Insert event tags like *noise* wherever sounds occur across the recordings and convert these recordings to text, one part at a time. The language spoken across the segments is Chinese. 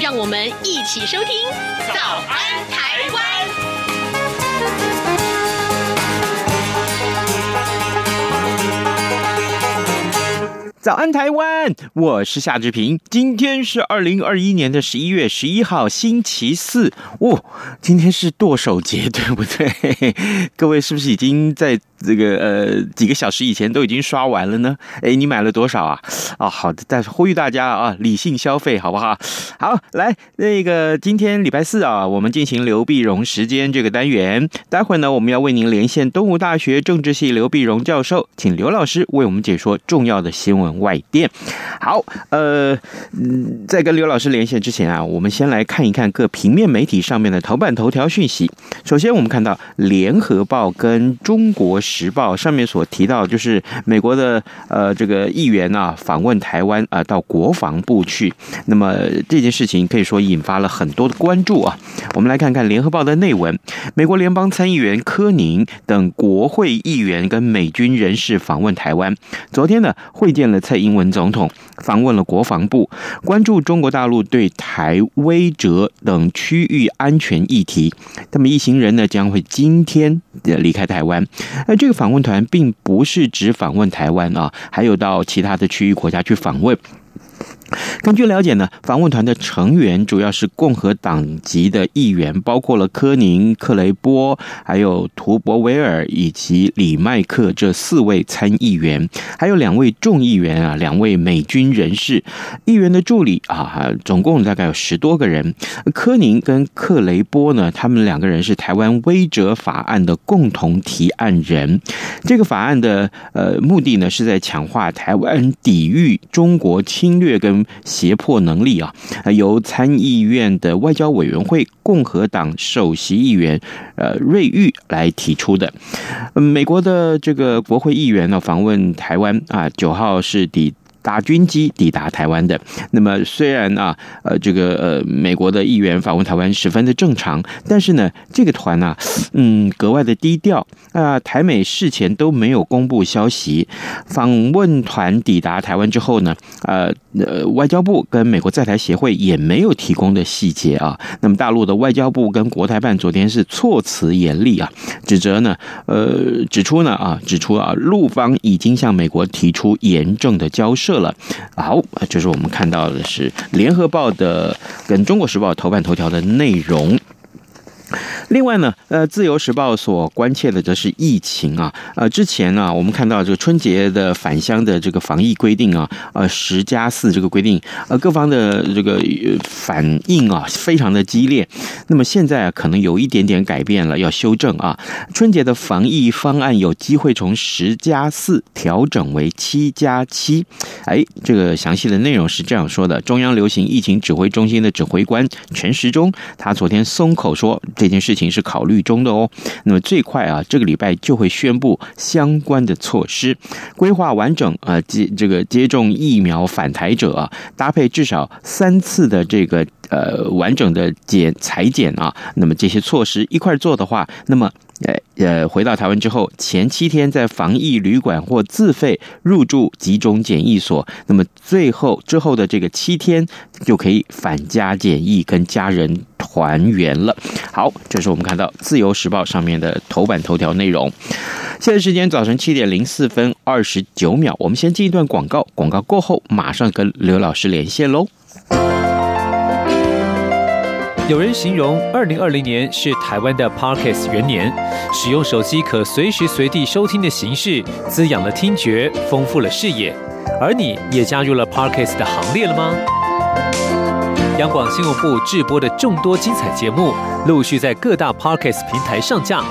让我们一起收听《早安台湾》。早安，台湾！我是夏志平。今天是二零二一年的十一月十一号，星期四。哦，今天是剁手节，对不对？*laughs* 各位是不是已经在这个呃几个小时以前都已经刷完了呢？哎，你买了多少啊？啊、好的，但是呼吁大家啊，理性消费，好不好？好，来，那个今天礼拜四啊，我们进行刘碧荣时间这个单元。待会儿呢，我们要为您连线东吴大学政治系刘碧荣教授，请刘老师为我们解说重要的新闻。外电，好，呃，在跟刘老师连线之前啊，我们先来看一看各平面媒体上面的头版头条讯息。首先，我们看到《联合报》跟《中国时报》上面所提到，就是美国的呃这个议员啊访问台湾啊，到国防部去。那么这件事情可以说引发了很多的关注啊。我们来看看《联合报》的内文：美国联邦参议员柯宁等国会议员跟美军人士访问台湾，昨天呢会见了。蔡英文总统访问了国防部，关注中国大陆对台、威慑等区域安全议题。那么一行人呢将会今天离开台湾。这个访问团并不是只访问台湾啊，还有到其他的区域国家去访问。根据了解呢，访问团的成员主要是共和党籍的议员，包括了柯宁、克雷波，还有图博维尔以及李麦克这四位参议员，还有两位众议员啊，两位美军人士，议员的助理啊，总共大概有十多个人。柯宁跟克雷波呢，他们两个人是台湾威哲法案的共同提案人。这个法案的呃目的呢，是在强化台湾抵御中国侵略跟胁迫能力啊，由参议院的外交委员会共和党首席议员呃瑞玉来提出的。美国的这个国会议员呢访问台湾啊，九号是抵。达军机抵达台湾的，那么虽然啊，呃，这个呃，美国的议员访问台湾十分的正常，但是呢，这个团呢、啊，嗯，格外的低调啊。台美事前都没有公布消息。访问团抵达台湾之后呢，呃，呃，外交部跟美国在台协会也没有提供的细节啊。那么大陆的外交部跟国台办昨天是措辞严厉啊，指责呢，呃，指出呢啊，指出啊，陆方已经向美国提出严正的交涉。了，好，就是我们看到的是《联合报》的跟《中国时报》头版头条的内容。另外呢，呃，《自由时报》所关切的则是疫情啊。呃，之前呢，我们看到这个春节的返乡的这个防疫规定啊，呃，十加四这个规定，呃，各方的这个反应啊，非常的激烈。那么现在啊，可能有一点点改变了，要修正啊。春节的防疫方案有机会从十加四调整为七加七。哎，这个详细的内容是这样说的：中央流行疫情指挥中心的指挥官陈时中，他昨天松口说这件事情。是考虑中的哦，那么最快啊，这个礼拜就会宣布相关的措施，规划完整啊接这个接种疫苗返台者啊，搭配至少三次的这个呃完整的检裁剪啊，那么这些措施一块做的话，那么。呃呃，回到台湾之后，前七天在防疫旅馆或自费入住集中检疫所，那么最后之后的这个七天就可以返家检疫，跟家人团圆了。好，这是我们看到《自由时报》上面的头版头条内容。现在时间早晨七点零四分二十九秒，我们先进一段广告，广告过后马上跟刘老师连线喽。有人形容二零二零年是台湾的 Parkes 元年，使用手机可随时随地收听的形式，滋养了听觉，丰富了视野。而你也加入了 Parkes 的行列了吗？央广新闻部制播的众多精彩节目，陆续在各大 Podcast 平台上架，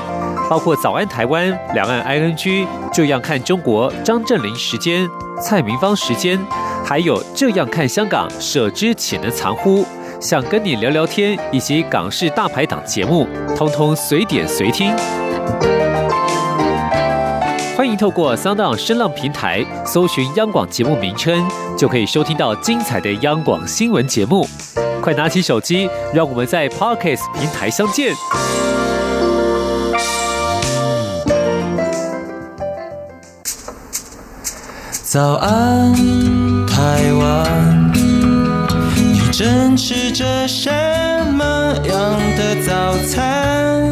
包括《早安台湾》、《两岸 ING》、《这样看中国》、张正霖时间、蔡明芳时间，还有《这样看香港》、舍之且能藏乎。想跟你聊聊天，以及港式大排档节目，通通随点随听。欢迎透过 Sound 声浪平台搜寻央广节目名称，就可以收听到精彩的央广新闻节目。快拿起手机，让我们在 Podcast 平台相见。早安，台湾，你正吃着什么样的早餐？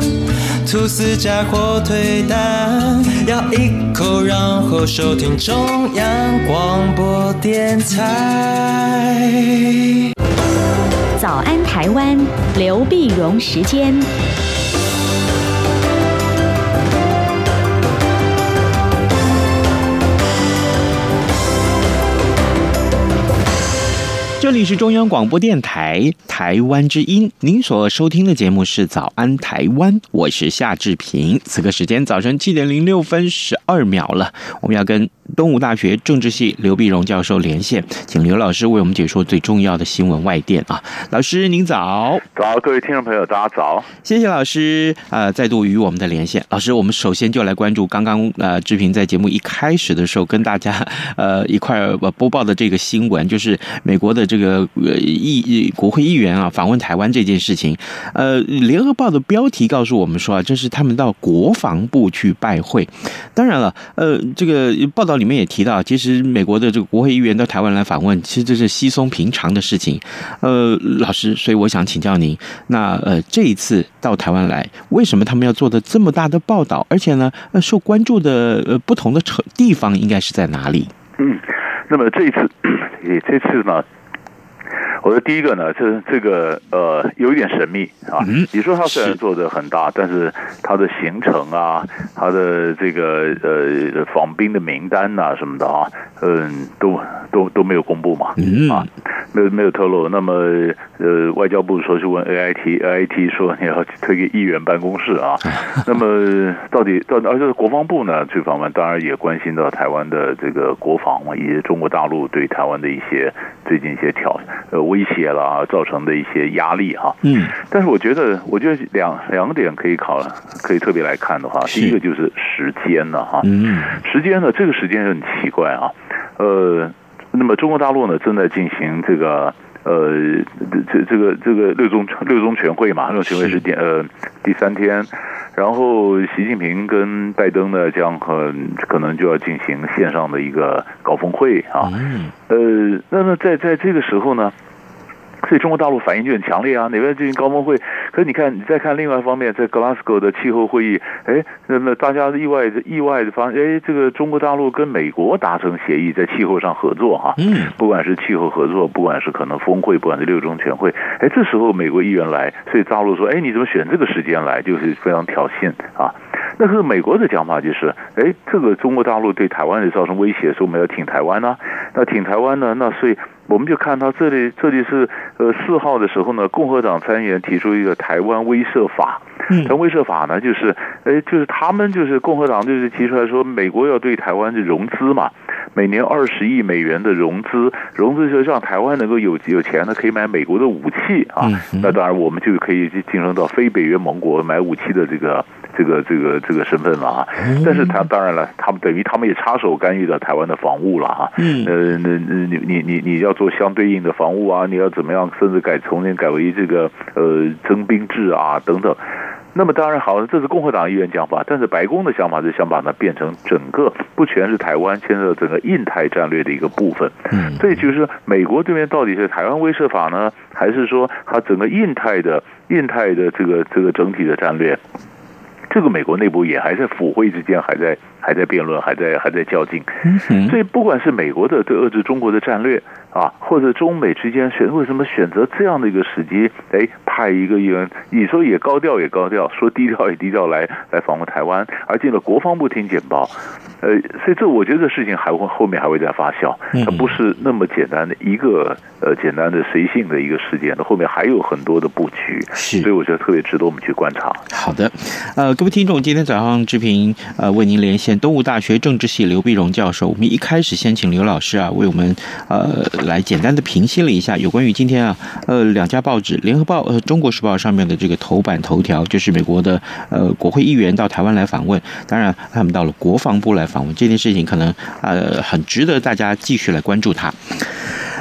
吐司加火腿蛋，咬一口，然后收听中央广播电台。早安，台湾，刘碧荣时间。这里是中央广播电台台湾之音，您所收听的节目是《早安台湾》，我是夏志平。此刻时间早晨七点零六分十二秒了，我们要跟东吴大学政治系刘碧荣教授连线，请刘老师为我们解说最重要的新闻外电啊。老师您早，早，各位听众朋友大家早，谢谢老师呃再度与我们的连线。老师，我们首先就来关注刚刚呃志平在节目一开始的时候跟大家呃一块播报的这个新闻，就是美国的这个。这个呃议国会议员啊访问台湾这件事情，呃，联合报的标题告诉我们说啊，这是他们到国防部去拜会。当然了，呃，这个报道里面也提到，其实美国的这个国会议员到台湾来访问，其实这是稀松平常的事情。呃，老师，所以我想请教您，那呃这一次到台湾来，为什么他们要做的这么大的报道？而且呢，呃，受关注的呃不同的城地方应该是在哪里？嗯，那么这一次，*clears throat* 也这次呢？我的第一个呢，这这个呃有一点神秘啊。你说他虽然做的很大，但是他的行程啊，他的这个呃访宾的名单呐、啊、什么的啊，嗯，都都都没有公布嘛，啊，没有没有透露。那么呃，外交部说是问 A I T，A I T 说你要推给议员办公室啊。那么到底到底，而且国防部呢去访问，当然也关心到台湾的这个国防嘛，以及中国大陆对台湾的一些最近一些挑呃。威胁了造成的一些压力哈，嗯，但是我觉得，我觉得两两个点可以考，可以特别来看的话，第一个就是时间了哈，嗯，时间呢，这个时间很奇怪啊，呃，那么中国大陆呢正在进行这个呃这这个这个六中六中全会嘛，六中全会是第呃第三天，然后习近平跟拜登呢将很可能就要进行线上的一个高峰会啊，呃，那么在在这个时候呢。所以中国大陆反应就很强烈啊，哪边进行高峰会？可是你看，你再看另外一方面，在 Glasgow 的气候会议，哎，那那大家意外的意外的发现，哎，这个中国大陆跟美国达成协议，在气候上合作哈，嗯，不管是气候合作，不管是可能峰会，不管是六中全会，哎，这时候美国议员来，所以大陆说，哎，你怎么选这个时间来，就是非常挑衅啊。那是美国的讲法就是，哎，这个中国大陆对台湾也造成威胁，说我们要挺台湾呢，那挺台湾呢，那所以。我们就看到这里，这里是呃四号的时候呢，共和党参议员提出一个台湾威慑法。台湾威慑法呢，就是哎，就是他们就是共和党就是提出来说，美国要对台湾就融资嘛，每年二十亿美元的融资，融资就让台湾能够有有钱呢，可以买美国的武器啊。那当然，我们就可以晋升到非北约盟国买武器的这个这个这个这个身份了啊。但是他当然了，他们等于他们也插手干预到台湾的防务了哈。呃，那那你你你你要。做相对应的防务啊，你要怎么样？甚至改重新改为这个呃征兵制啊等等。那么当然好，这是共和党议员讲法，但是白宫的想法是想把它变成整个不全是台湾，牵涉整个印太战略的一个部分。嗯，所以就是美国这边到底是台湾威慑法呢，还是说它整个印太的印太的这个这个整体的战略？这个美国内部也还在府会之间还在还在辩论，还在还在较劲。所以不管是美国的对遏制中国的战略啊，或者中美之间选为什么选择这样的一个时机，哎，派一个议员，你说也高调也高调，说低调也低调来来访问台湾，而进了国防部听简报。呃，所以这我觉得这事情还会后面还会再发酵，它不是那么简单的一个呃简单的随性的一个事件，那后面还有很多的布局，是所以我觉得特别值得我们去观察。好的，呃。各位听众，今天早上志平呃为您连线东吴大学政治系刘碧荣教授。我们一开始先请刘老师啊，为我们呃来简单的评析了一下有关于今天啊呃两家报纸《联合报》呃《中国时报》上面的这个头版头条，就是美国的呃国会议员到台湾来访问，当然他们到了国防部来访问这件事情，可能呃很值得大家继续来关注它。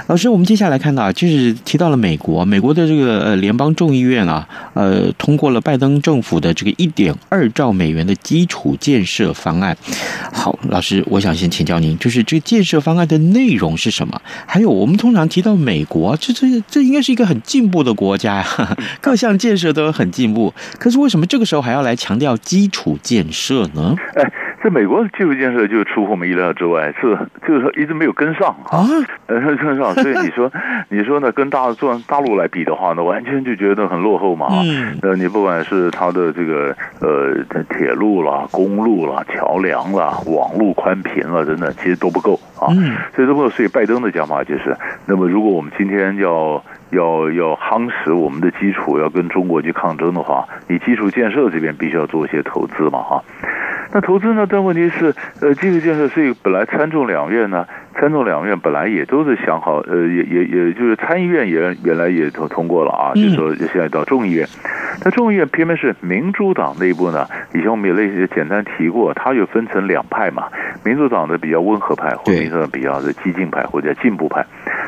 老师，我们接下来看到，就是提到了美国，美国的这个呃联邦众议院啊，呃通过了拜登政府的这个一点二兆美元的基础建设方案。好，老师，我想先请教您，就是这建设方案的内容是什么？还有，我们通常提到美国，这这这应该是一个很进步的国家呀，*laughs* 各项建设都很进步。可是为什么这个时候还要来强调基础建设呢？在美国的基础建设就出乎我们意料之外，是就是说一直没有跟上啊，呃，跟上，所以你说你说呢，跟大做大陆来比的话呢，完全就觉得很落后嘛啊。嗯。呃，你不管是它的这个呃铁路啦、公路啦、桥梁啦、网络宽频啦等等，其实都不够啊。嗯。所以都不够，所以拜登的讲法就是，那么如果我们今天要要要夯实我们的基础，要跟中国去抗争的话，你基础建设这边必须要做一些投资嘛哈。那投资呢？但问题是，呃，基础建设是一个本来参众两院呢，参众两院本来也都是想好，呃，也也也就是参议院也原来也都通过了啊，就是说现在到众议院，那众议院偏偏是民主党内部呢，以前我们也类似简单提过，它又分成两派嘛，民主党的比较温和派，或者民主党比较的激进派或者进步派。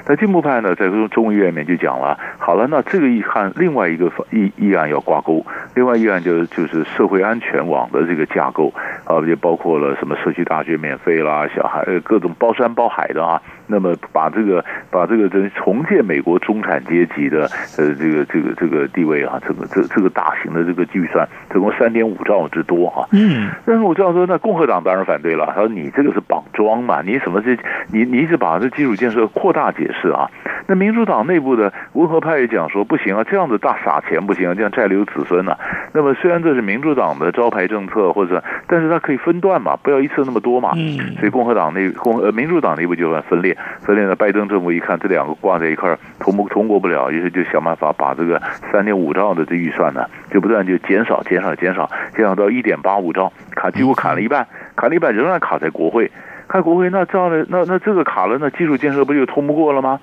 那进步派呢，在中中议院里面就讲了，好了，那这个一看另外一个议议案要挂钩，另外议案就是就是社会安全网的这个架构啊，也包括了什么社区大学免费啦，小孩各种包山包海的啊。那么把这个把这个重重建美国中产阶级的呃这个这个这个地位啊，这个这这个大型的这个预算，总共三点五兆之多哈。嗯。但是我知道说，那共和党当然反对了，他说你这个是绑桩嘛，你什么是你你一直把这基础建设扩大解释。啊，那民主党内部的温和派也讲说不行啊，这样子大撒钱不行啊，这样债留子孙啊。那么虽然这是民主党的招牌政策，或者但是它可以分段嘛，不要一次那么多嘛。嗯。所以共和党内共呃民主党内部就很分裂，分裂了。拜登政府一看这两个挂在一块儿，通不通过不了，于是就想办法把这个三点五兆的这预算呢，就不断就减少减少减少，减少到一点八五兆，卡几乎砍了一半，砍了一半仍然卡在国会。开国会那这样的那那这个卡了，那基础建设不就通不过了吗？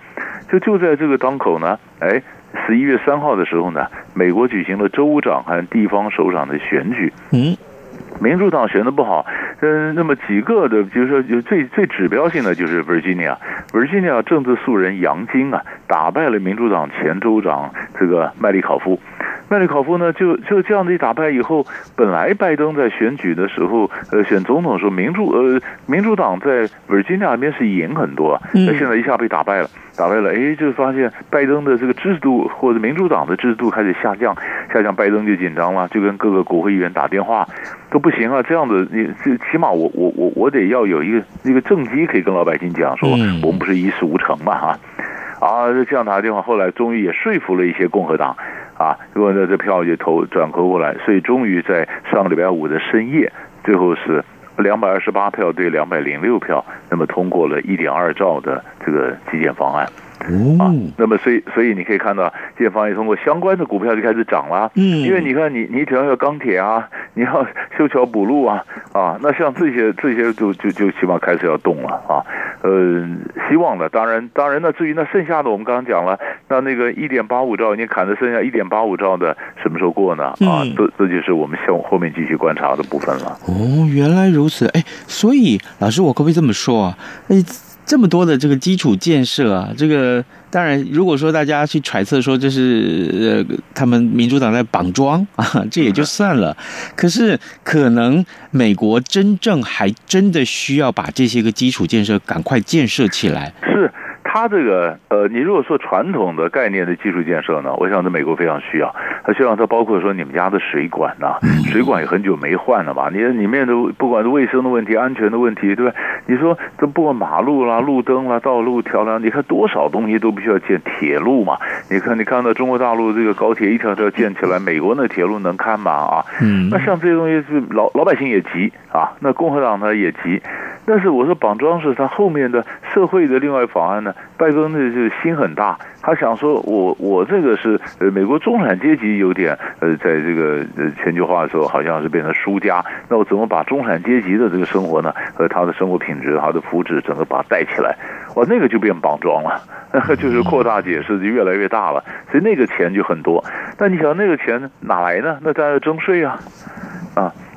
就就在这个当口呢，哎，十一月三号的时候呢，美国举行了州长和地方首长的选举。嗯，民主党选的不好，嗯，那么几个的，比如说有最最指标性的就是 Virginia，Virginia 政治素人杨金啊，打败了民主党前州长这个麦利考夫。麦利考夫呢，就就这样子一打败以后，本来拜登在选举的时候，呃，选总统的时候，民主呃民主党在 Virginia 那边是赢很多，那现在一下被打败了，打败了，哎，就发现拜登的这个支持度或者民主党的支持度开始下降，下降，拜登就紧张了，就跟各个国会议员打电话，都不行啊，这样子你这起码我我我我得要有一个一个政绩可以跟老百姓讲说，我们不是一事无成嘛哈，啊，这样打电话，后来终于也说服了一些共和党。啊，如果呢，这票就投转投过来，所以终于在上个礼拜五的深夜，最后是两百二十八票对两百零六票，那么通过了一点二兆的这个基建方案。啊，那么所以所以你可以看到，基建方也通过，相关的股票就开始涨了。嗯，因为你看你你只要有钢铁啊，你要修桥补路啊，啊，那像这些这些就就就起码开始要动了啊。呃，希望的，当然当然那至于那剩下的，我们刚刚讲了，那那个一点八五兆，你砍的剩下一点八五兆的什么时候过呢？啊，这这就是我们向后面继续观察的部分了。哦，原来如此，哎，所以老师，我可不可以这么说啊？哎。这么多的这个基础建设啊，这个当然，如果说大家去揣测说这是呃他们民主党在绑桩 *laughs* 啊，这也就算了。可是可能美国真正还真的需要把这些个基础建设赶快建设起来。是。他这个呃，你如果说传统的概念的基础建设呢，我想在美国非常需要。它希望它包括说你们家的水管呐、啊，水管也很久没换了吧？你里面的不管是卫生的问题、安全的问题，对吧？你说这不管马路啦、路灯啦、道路桥梁，你看多少东西都必须要建铁路嘛？你看，你看到中国大陆这个高铁一条条建起来，美国那铁路能看吗？啊，嗯，那像这些东西是老老百姓也急啊，那共和党呢也急。但是我说绑桩是它后面的社会的另外法案呢，拜登呢就心很大，他想说我我这个是呃美国中产阶级有点呃在这个呃全球化的时候好像是变成输家，那我怎么把中产阶级的这个生活呢和他的生活品质、他的福祉整个把它带起来？哇，那个就变绑桩了，*laughs* 就是扩大解释就越来越大了，所以那个钱就很多。但你想那个钱哪来呢？那当然要征税啊，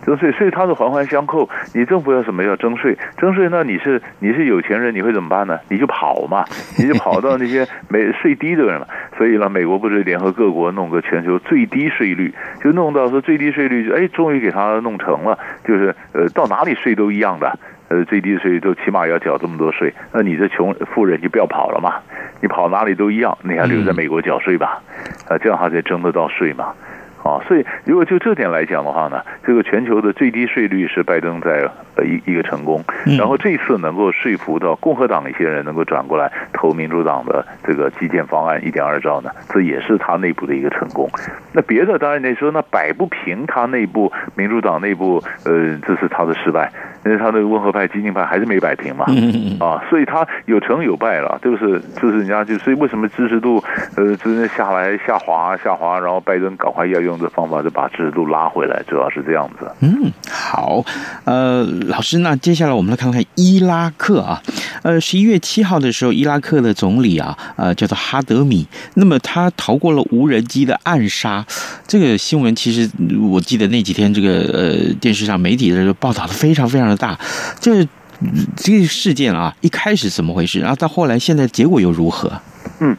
啊。征税，所以它是环环相扣。你政府要什么要征税？征税，那你是你是有钱人，你会怎么办呢？你就跑嘛，*laughs* 你就跑到那些没税低的人嘛。所以呢，美国不是联合各国弄个全球最低税率，就弄到说最低税率就哎，终于给他弄成了，就是呃，到哪里税都一样的，呃，最低税都起码要缴这么多税。那你这穷富人就不要跑了嘛，你跑哪里都一样，你还留在美国缴税吧，啊，这样他才征得到税嘛。啊，所以如果就这点来讲的话呢，这个全球的最低税率是拜登在呃一一个成功，然后这次能够说服到共和党一些人能够转过来投民主党的这个基建方案一点二兆呢，这也是他内部的一个成功。那别的当然你说那摆不平他内部民主党内部呃这是他的失败，因为他的温和派激进派还是没摆平嘛，啊，所以他有成有败了，就是就是人家就所以为什么支持度呃真的下来下滑下滑，然后拜登赶快要用。的方法就把制度拉回来，主要是这样子。嗯，好，呃，老师，那接下来我们来看看伊拉克啊，呃，十一月七号的时候，伊拉克的总理啊，呃，叫做哈德米，那么他逃过了无人机的暗杀，这个新闻其实我记得那几天这个呃电视上媒体的报道的非常非常的大，这个这个事件啊，一开始怎么回事，然后到后来现在结果又如何？嗯。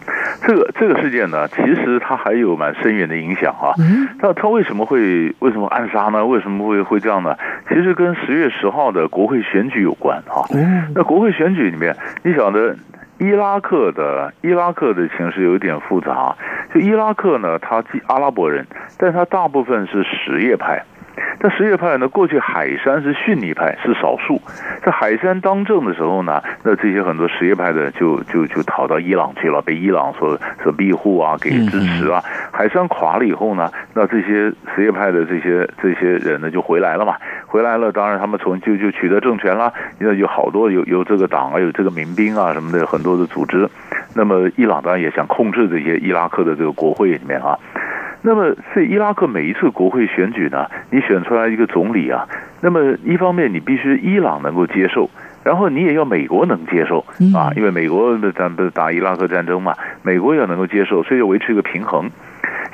这个这个事件呢，其实它还有蛮深远的影响哈。那它为什么会为什么暗杀呢？为什么会会这样呢？其实跟十月十号的国会选举有关哈。那国会选举里面，你晓得伊拉克的伊拉克的情势有一点复杂。就伊拉克呢，它既阿拉伯人，但它大部分是什叶派。但什叶派呢，过去海山是逊尼派，是少数。在海山当政的时候呢，那这些很多什叶派的就就就逃到伊朗去了，被伊朗所所庇护啊，给支持啊。海山垮了以后呢，那这些什叶派的这些这些人呢就回来了嘛，回来了，当然他们从就就取得政权了，因为有好多有有这个党啊，有这个民兵啊什么的很多的组织。那么伊朗当然也想控制这些伊拉克的这个国会里面啊。那么，在伊拉克每一次国会选举呢，你选出来一个总理啊，那么一方面你必须伊朗能够接受，然后你也要美国能接受啊，因为美国咱不是打伊拉克战争嘛，美国也能够接受，所以要维持一个平衡。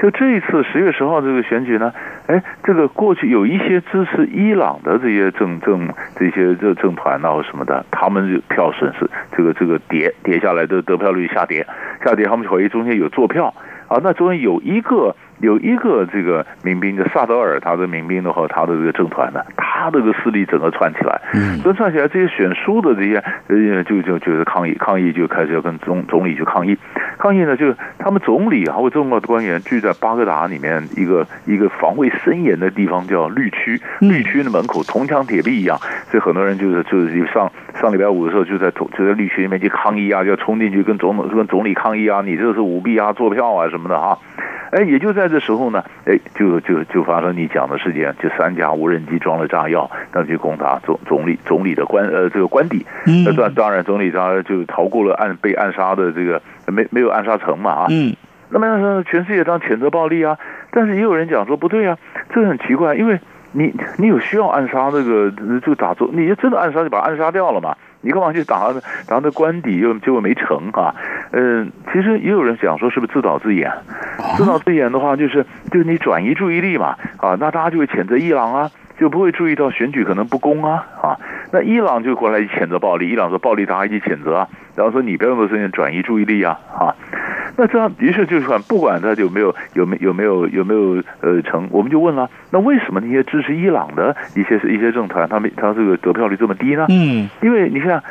就这一次十月十号这个选举呢，哎，这个过去有一些支持伊朗的这些政政这些这政团啊或什么的，他们票损失这个这个跌跌下来的得票率下跌下跌，他们怀疑中间有坐票啊，那中间有一个。有一个这个民兵的萨德尔，他的民兵的话，他的这个政团呢，他这个势力整个串起来，嗯，所以串起来，这些选书的这些呃，就就就是抗议，抗议就开始要跟总总理去抗议，抗议呢，就是他们总理还有重要的官员聚在巴格达里面一个一个防卫森严的地方叫绿区，绿区的门口铜墙铁壁一样，所以很多人就是就是上上礼拜五的时候就在就在绿区里面去抗议啊，就要冲进去跟总统跟总理抗议啊，你这是舞弊啊，作票啊什么的哈。哎，也就在这时候呢，哎，就就就发生你讲的事件，就三架无人机装了炸药，那去攻打总总理总理的官呃这个官邸。嗯，那当当然总理他就逃过了暗被暗杀的这个没没有暗杀成嘛啊。嗯，那么全世界当谴责暴力啊，但是也有人讲说不对啊，这个很奇怪，因为你你有需要暗杀这个就打总，你就真的暗杀就把暗杀掉了嘛。你干嘛去打？打那官邸又结果没成啊？嗯，其实也有人讲说，是不是自导自演？自导自演的话，就是就是你转移注意力嘛啊，那大家就会谴责伊朗啊，就不会注意到选举可能不公啊啊。那伊朗就过来谴责暴力，伊朗说暴力，大家一起谴责啊，然后说你不要用这事情转移注意力啊啊。那这样于是就是说，不管他有没有有没有没有有没有呃成，我们就问了，那为什么那些支持伊朗的一些一些政团，他们他这个得票率这么低呢？嗯，因为你看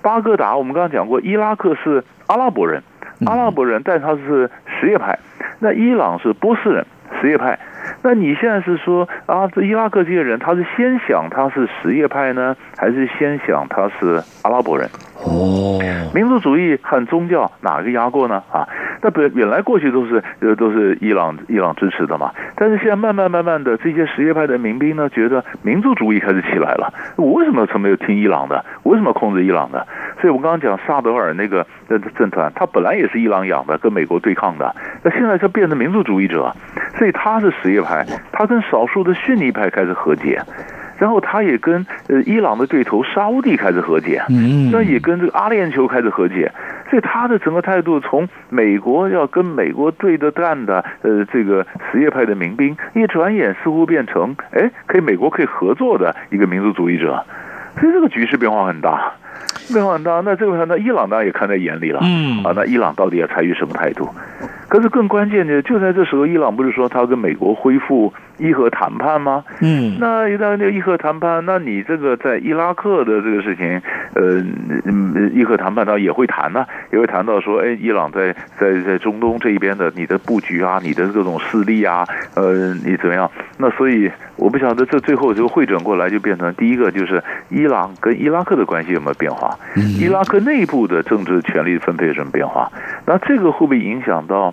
巴格达，我们刚刚讲过，伊拉克是阿拉伯人，阿拉伯人，但他是什叶派，那伊朗是波斯人，什叶派。那你现在是说啊，这伊拉克这些人，他是先想他是什叶派呢，还是先想他是阿拉伯人？哦，民族主义和宗教哪个压过呢？啊，那本本来过去都是呃都是伊朗伊朗支持的嘛，但是现在慢慢慢慢的这些什叶派的民兵呢，觉得民族主义开始起来了。我为什么从没有听伊朗的？我为什么控制伊朗的？所以我刚刚讲萨德尔那个政团，他本来也是伊朗养的，跟美国对抗的，那现在就变成民族主义者，所以他是什叶派，他跟少数的逊尼派开始和解。然后他也跟呃伊朗的对头沙乌地开始和解，嗯那也跟这个阿联酋开始和解，所以他的整个态度从美国要跟美国对着干的呃这个什叶派的民兵，一转眼似乎变成哎可以美国可以合作的一个民族主义者，所以这个局势变化很大，变化很大。那这个那伊朗当然也看在眼里了，嗯啊，那伊朗到底要采取什么态度？可是更关键的就在这时候，伊朗不是说他要跟美国恢复伊核谈判吗？嗯，那一旦那个伊核谈判，那你这个在伊拉克的这个事情，呃，伊核谈判当然也会谈呢、啊，也会谈到说，哎，伊朗在在在中东这一边的你的布局啊，你的各种势力啊，呃，你怎么样？那所以我不晓得这最后就汇整过来，就变成第一个就是伊朗跟伊拉克的关系有没有变化？伊拉克内部的政治权力分配有什么变化？那这个会不会影响到？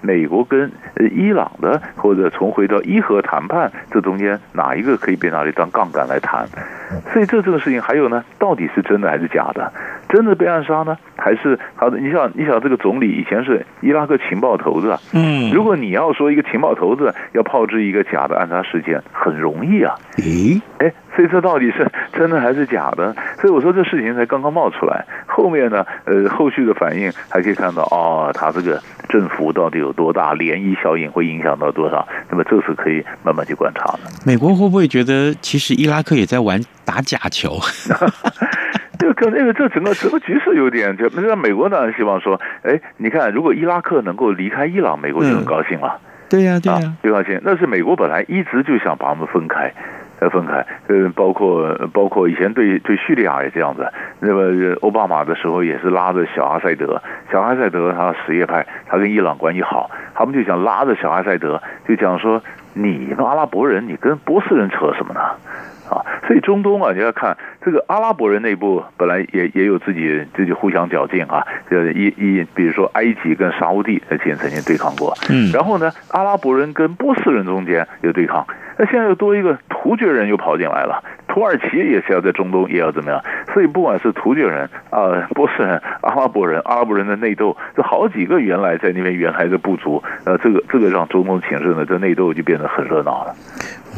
美国跟呃伊朗的，或者重回到伊核谈判，这中间哪一个可以被拿来当杠杆来谈？所以这这个事情还有呢，到底是真的还是假的？真的被暗杀呢，还是好的？你想，你想这个总理以前是伊拉克情报头子，嗯，如果你要说一个情报头子要炮制一个假的暗杀事件，很容易啊，咦，哎。所以这到底是真的还是假的？所以我说这事情才刚刚冒出来，后面呢，呃，后续的反应还可以看到，哦，他这个政府到底有多大，涟漪效应会影响到多少？那么这是可以慢慢去观察的。美国会不会觉得其实伊拉克也在玩打假球？这个那个这整个整个局势有点，就那美国当然希望说，哎，你看，如果伊拉克能够离开伊朗，美国就很高兴了。嗯、对呀、啊，对呀、啊，最高兴。那是美国本来一直就想把他们分开。要分开，呃，包括包括以前对对叙利亚也这样子，那么奥巴马的时候也是拉着小阿塞德，小阿塞德他什叶派，他跟伊朗关系好，他们就想拉着小阿塞德，就讲说，你们阿拉伯人，你跟波斯人扯什么呢？啊，所以中东啊，你要看这个阿拉伯人内部本来也也有自己自己互相较劲啊，就是一一比如说埃及跟沙乌地之前曾经对抗过，嗯，然后呢，阿拉伯人跟波斯人中间有对抗，那现在又多一个突厥人又跑进来了，土耳其也是要在中东也要怎么样，所以不管是突厥人啊、呃、波斯人、阿拉伯人、阿拉伯人的内斗，这好几个原来在那边原来的部族，呃，这个这个让中东情势呢，这内斗就变得很热闹了。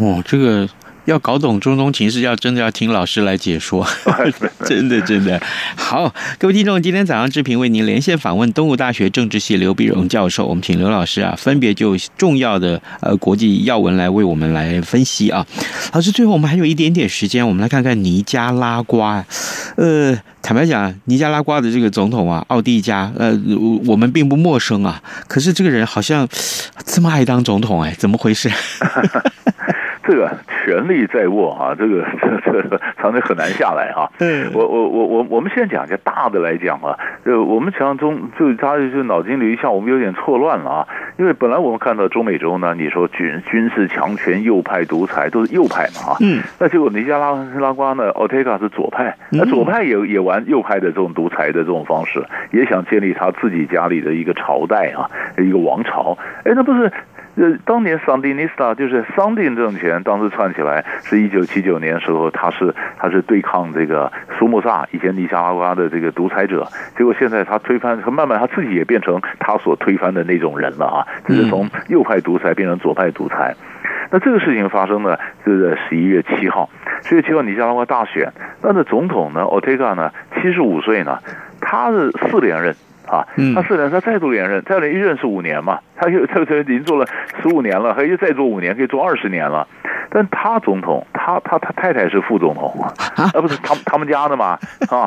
哦，这个。要搞懂中东情势，要真的要听老师来解说，*laughs* 真的真的好。各位听众，今天早上志平为您连线访问东吴大学政治系刘必荣教授，我们请刘老师啊，分别就重要的呃国际要闻来为我们来分析啊。老师，最后我们还有一点点时间，我们来看看尼加拉瓜。呃，坦白讲，尼加拉瓜的这个总统啊，奥蒂加，呃，我们并不陌生啊。可是这个人好像这么爱当总统，哎，怎么回事？*laughs* *laughs* 这个权力在握啊，*laughs* 这个这这常常很难下来哈。嗯，我我我我我们先讲一个大的来讲啊，呃我们想象中就他就脑筋里一下，我们有点错乱了啊。因为本来我们看到中美洲呢，你说军军事强权、右派独裁都是右派嘛啊。嗯。那结果尼加拉拉瓜呢，奥特卡是左派，那左派也也玩右派的这种独裁的这种方式，也想建立他自己家里的一个朝代啊，一个王朝。哎，那不是。呃，当年桑迪尼斯塔就是桑迪政权，当时串起来是一九七九年时候，他是他是对抗这个苏莫萨以前尼加拉瓜的这个独裁者，结果现在他推翻，慢慢他自己也变成他所推翻的那种人了啊，就是从右派独裁变成左派独裁。那这个事情发生呢，就是在十一月七号，十一月七号尼加拉瓜大选，那的总统呢，奥特加呢，七十五岁呢，他是四连任。啊，他四年，他再度连任，再连一任是五年嘛，*laughs* 他又这个已经做了十五年了，他又再做五年，可以做二十年了。但他总统，他他他太太是副总统嘛，啊，不是他他们家的嘛，*laughs* 啊，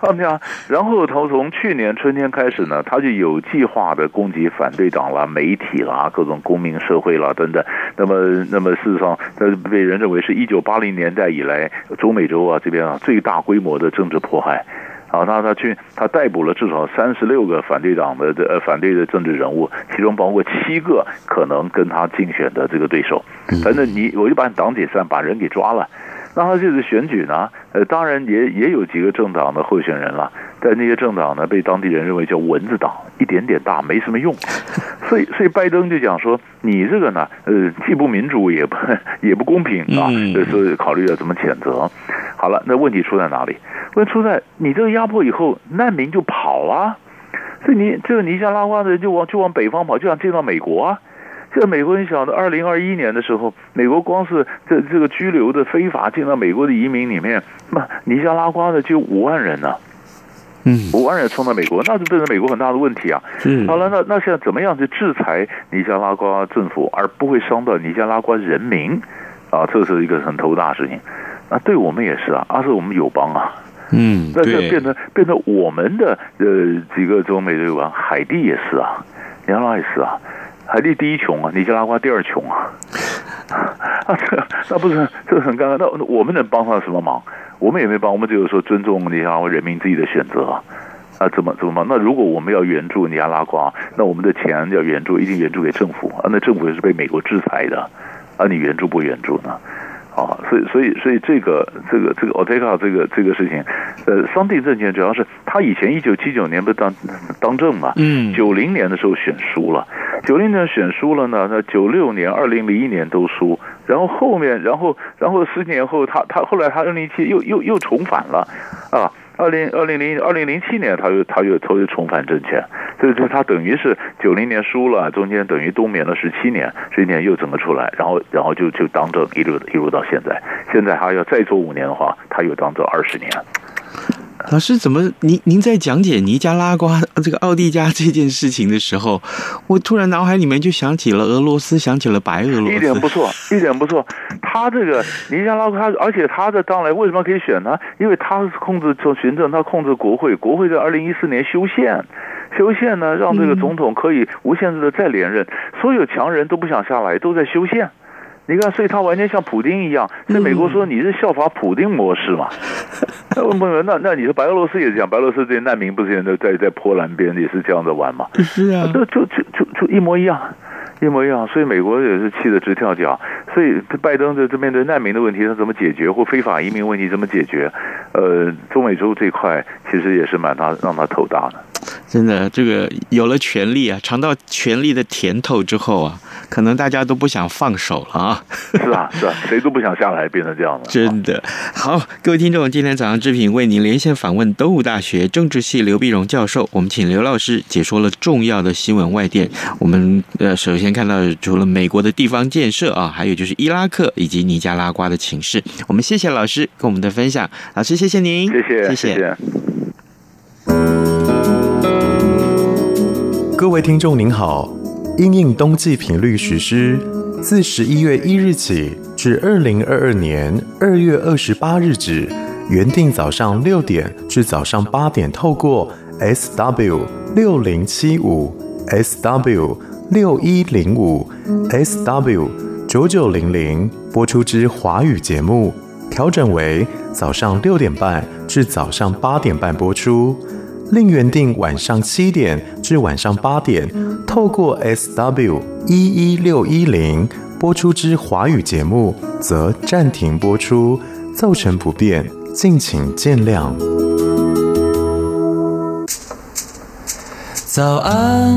他们家。然后他从去年春天开始呢，他就有计划的攻击反对党啦、媒体啦、各种公民社会啦等等。那么，那么事实上，他被人认为是一九八零年代以来中美洲啊这边啊最大规模的政治迫害。好，他他去，他逮捕了至少三十六个反对党的呃反对的政治人物，其中包括七个可能跟他竞选的这个对手。反正你，我就把你党解散，把人给抓了。那他这次选举呢，呃，当然也也有几个政党的候选人了。但那些政党呢，被当地人认为叫蚊子党，一点点大，没什么用。所以，所以拜登就讲说，你这个呢，呃，既不民主，也不 *laughs* 也不公平啊，所以考虑要怎么谴责。好了，那问题出在哪里？问题出在你这个压迫以后，难民就跑了，所以你这个尼加拉瓜的人就往就往北方跑，就想进到美国啊。这个美国人晓得，二零二一年的时候，美国光是这这个拘留的非法进到美国的移民里面，那尼加拉瓜的就五万人呢，嗯，五万人冲到美国，那就变成美国很大的问题啊。嗯，好了，那那现在怎么样去制裁尼加拉瓜政府，而不会伤到尼加拉瓜人民？啊，这是一个很头大的事情。那对我们也是啊，而是我们友邦啊，嗯，那这变成变成我们的呃几个中美洲友邦，海地也是啊，尼加拉也是啊。海地第一穷啊，尼加拉瓜第二穷啊，*laughs* 啊，这那不是这很尴尬。那我们能帮上什么忙？我们也没帮，我们只有说尊重尼加拉人民自己的选择啊。怎么怎么办？那如果我们要援助尼加拉瓜，那我们的钱要援助，一定援助给政府啊。那政府也是被美国制裁的啊，你援助不援助呢？啊，所以所以所以这个这个这个 Otega 这个这个事情，呃，桑蒂政权主要是他以前一九七九年不当当政嘛，嗯，九零年的时候选输了，九零年选输了呢，那九六年、二零零一年都输，然后后面，然后然后十年后他他后来他二零零七又又又重返了，啊。二零二零零二零零七年，他又他又他又重返政权，所以说他等于是九零年输了，中间等于冬眠了十七年，十七年又整个出来，然后然后就就当政一路一路到现在，现在他要再做五年的话，他又当政二十年。老师，怎么您您在讲解尼加拉瓜这个奥蒂加这件事情的时候，我突然脑海里面就想起了俄罗斯，想起了白俄罗斯。一点不错，一点不错。他这个尼加拉瓜，而且他的将来为什么可以选呢？因为他是控制做行政，他控制国会，国会在二零一四年修宪，修宪呢让这个总统可以无限制的再连任，所有强人都不想下来，都在修宪。你看，所以他完全像普丁一样，在美国说你是效法普丁模式嘛？*laughs* 那那那你说白俄罗斯也是这样，白俄罗斯这些难民不是也在在在波兰边也是这样的玩嘛？是啊，就就就就就一模一样，一模一样。所以美国也是气得直跳脚。所以拜登这这面对难民的问题他怎么解决，或非法移民问题怎么解决？呃，中美洲这块其实也是蛮他让他头大的。真的，这个有了权力啊，尝到权力的甜头之后啊。可能大家都不想放手了啊！是啊，是啊，*laughs* 谁都不想下来变成这样的。真的好，各位听众，今天早上之品为您连线访问东吴大学政治系刘碧荣教授，我们请刘老师解说了重要的新闻外电。我们呃，首先看到除了美国的地方建设啊，还有就是伊拉克以及尼加拉瓜的情势。我们谢谢老师跟我们的分享，老师谢谢您，谢谢，谢谢。谢谢各位听众您好。因应冬季频率实施，自十一月一日起至二零二二年二月二十八日止，原定早上六点至早上八点，透过 SW 六零七五、SW 六一零五、SW 九九零零播出之华语节目，调整为早上六点半至早上八点半播出。另原定晚上七点至晚上八点，透过 SW 一一六一零播出之华语节目，则暂停播出，造成不便，敬请见谅。早安，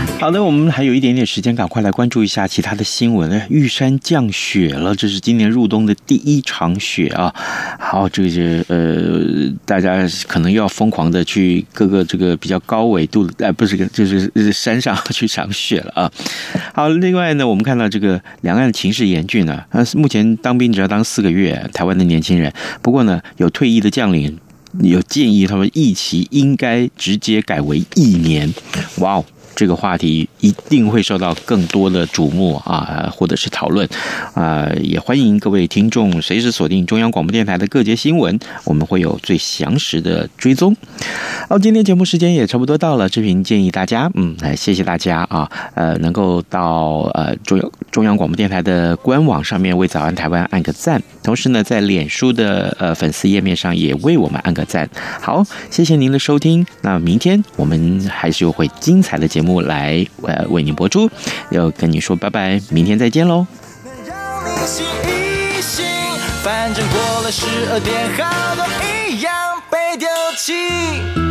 好的，我们还有一点点时间，赶快来关注一下其他的新闻。玉山降雪了，这是今年入冬的第一场雪啊！好，这个是呃，大家可能要疯狂的去各个这个比较高纬度的，呃，不是，就是山上去赏雪了啊！好，另外呢，我们看到这个两岸情势严峻啊，目前当兵只要当四个月，台湾的年轻人。不过呢，有退役的将领有建议，他们役期应该直接改为一年。哇哦！这个话题一定会受到更多的瞩目啊，或者是讨论啊，也欢迎各位听众随时锁定中央广播电台的各节新闻，我们会有最详实的追踪。好，今天节目时间也差不多到了，志平建议大家，嗯，来谢谢大家啊，呃，能够到呃中央中央广播电台的官网上面为早安台湾按个赞，同时呢，在脸书的呃粉丝页面上也为我们按个赞。好，谢谢您的收听，那明天我们还是有会精彩的节目节目来呃为您播出，要跟你说拜拜，明天再见喽。反正过了十二点，好多一样被丢弃。